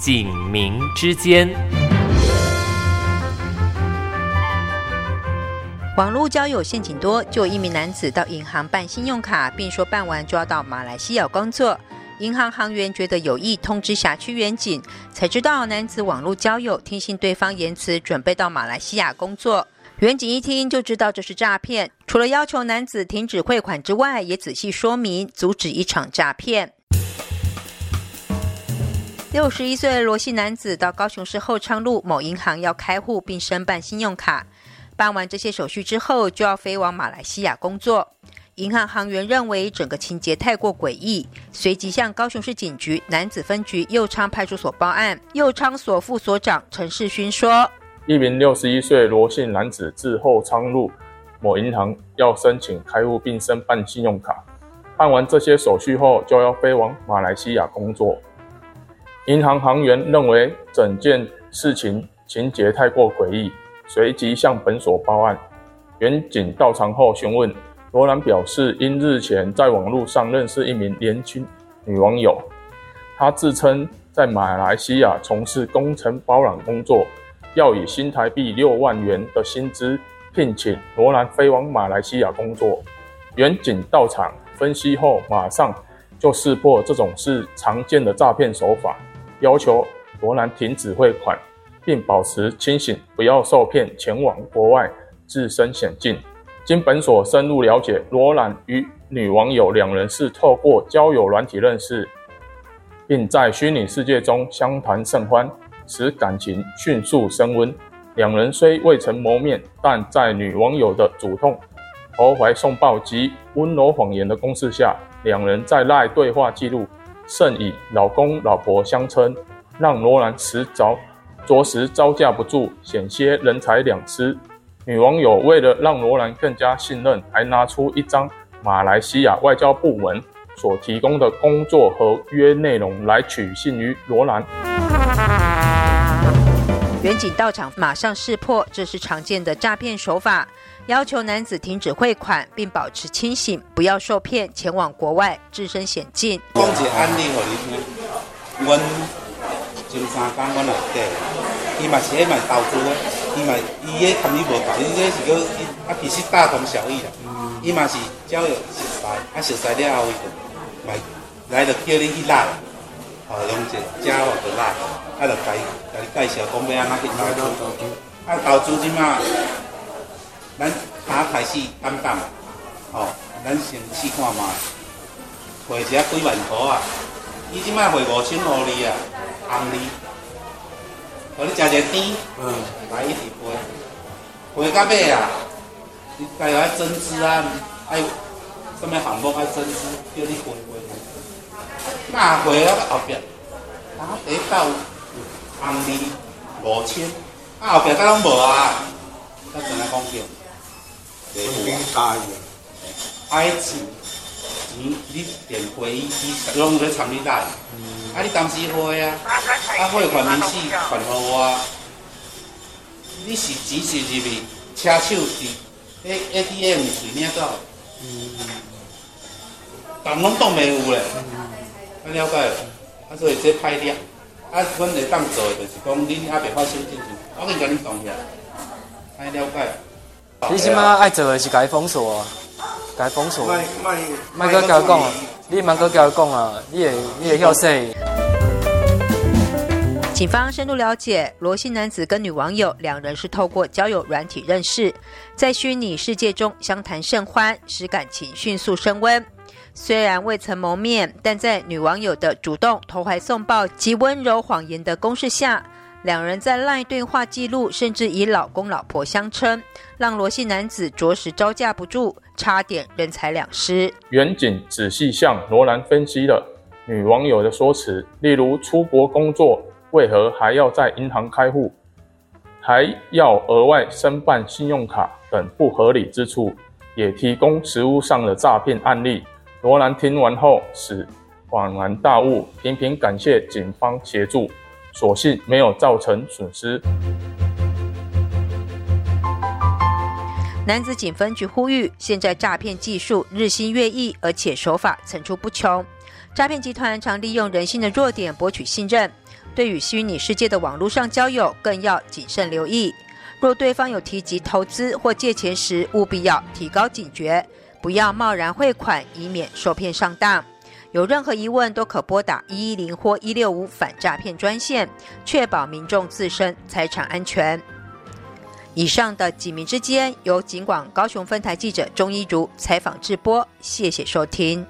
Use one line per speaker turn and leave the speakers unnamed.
警民之间。
网络交友陷阱多，就一名男子到银行办信用卡，并说办完就要到马来西亚工作。银行行员觉得有意，通知辖区远警，才知道男子网络交友，听信对方言辞，准备到马来西亚工作。远警一听就知道这是诈骗，除了要求男子停止汇款之外，也仔细说明阻止一场诈骗。六十一岁罗姓男子到高雄市后昌路某银行要开户并申办信用卡。办完这些手续之后，就要飞往马来西亚工作。银行行员认为整个情节太过诡异，随即向高雄市警局男子分局右昌派出所报案。右昌所副所长陈世勋说：“
一名六十一岁罗姓男子至后昌路某银行要申请开户并申办信用卡，办完这些手续后，就要飞往马来西亚工作。银行行员认为整件事情情节太过诡异。”随即向本所报案，远警到场后询问，罗兰表示，因日前在网络上认识一名年轻女网友，她自称在马来西亚从事工程包揽工作，要以新台币六万元的薪资聘请罗兰飞往马来西亚工作。远警到场分析后，马上就识破这种是常见的诈骗手法，要求罗兰停止汇款。并保持清醒，不要受骗前往国外，置身险境。经本所深入了解，罗兰与女网友两人是透过交友软体认识，并在虚拟世界中相谈甚欢，使感情迅速升温。两人虽未曾谋面，但在女网友的主动投怀送抱及温柔谎言的攻势下，两人在赖对话记录甚以老公老婆相称，让罗兰迟早。着实招架不住，险些人财两失。女网友为了让罗兰更加信任，还拿出一张马来西亚外交部门所提供的工作合约内容来取信于罗兰。
远警到场，马上识破这是常见的诈骗手法，要求男子停止汇款，并保持清醒，不要受骗前往国外，置身险境。
讲一个案例给你听，阮前三工阮内底。伊嘛是迄嘛投资的，伊嘛伊迄含义无同，伊这是叫啊，其实大同小异啦。伊嘛是交友熟识，啊熟识了后伊就，来来就叫你去拉，哦，用一家伙就拉，啊，就介甲你介绍讲要安怎去投资。啊，投资即嘛，咱打开始简单，哦，咱先试看嘛，汇一几万块啊，伊即摆汇五千五厘啊，红利。我你食一个甜，嗯，来一直飞，飞到尾啊，你该要增资啊，爱什么项目爱增资，叫你飞飞。那飞到后壁，打得到红利五千，啊后壁甲拢无啊，才怎来讲？叫？
你大意，
爱钱，钱你电飞，伊拢在参你来。啊！你当时汇啊，啊汇款明细款互我，你是钱是入去，车手伫 A A T M 随领走，嗯，但拢当袂有咧，啊了解，啊所以这歹了，啊阮会当做的就是讲恁还袂发生进去，我跟甲恁讲起来，了解。
你即马爱做的是该封锁啊，该封锁，卖卖卖个甲讲啊。你蛮哥甲我讲啊，你也你也要说。
警方深入了解，罗姓男子跟女网友两人是透过交友软体认识，在虚拟世界中相谈甚欢，使感情迅速升温。虽然未曾谋面，但在女网友的主动投怀送抱及温柔谎言的攻势下。两人在赖对话记录，甚至以老公老婆相称，让罗姓男子着实招架不住，差点人财两失。
远景仔细向罗兰分析了女网友的说辞，例如出国工作为何还要在银行开户，还要额外申办信用卡等不合理之处，也提供实物上的诈骗案例。罗兰听完后是恍然大悟，频频感谢警方协助。所幸没有造成损失。
男子警分局呼吁：现在诈骗技术日新月异，而且手法层出不穷，诈骗集团常利用人性的弱点博取信任，对于虚拟世界的网络上交友更要谨慎留意。若对方有提及投资或借钱时，务必要提高警觉，不要贸然汇款，以免受骗上当。有任何疑问都可拨打一一零或一六五反诈骗专线，确保民众自身财产安全。以上的几名之间，由警广高雄分台记者钟一如采访直播，谢谢收听。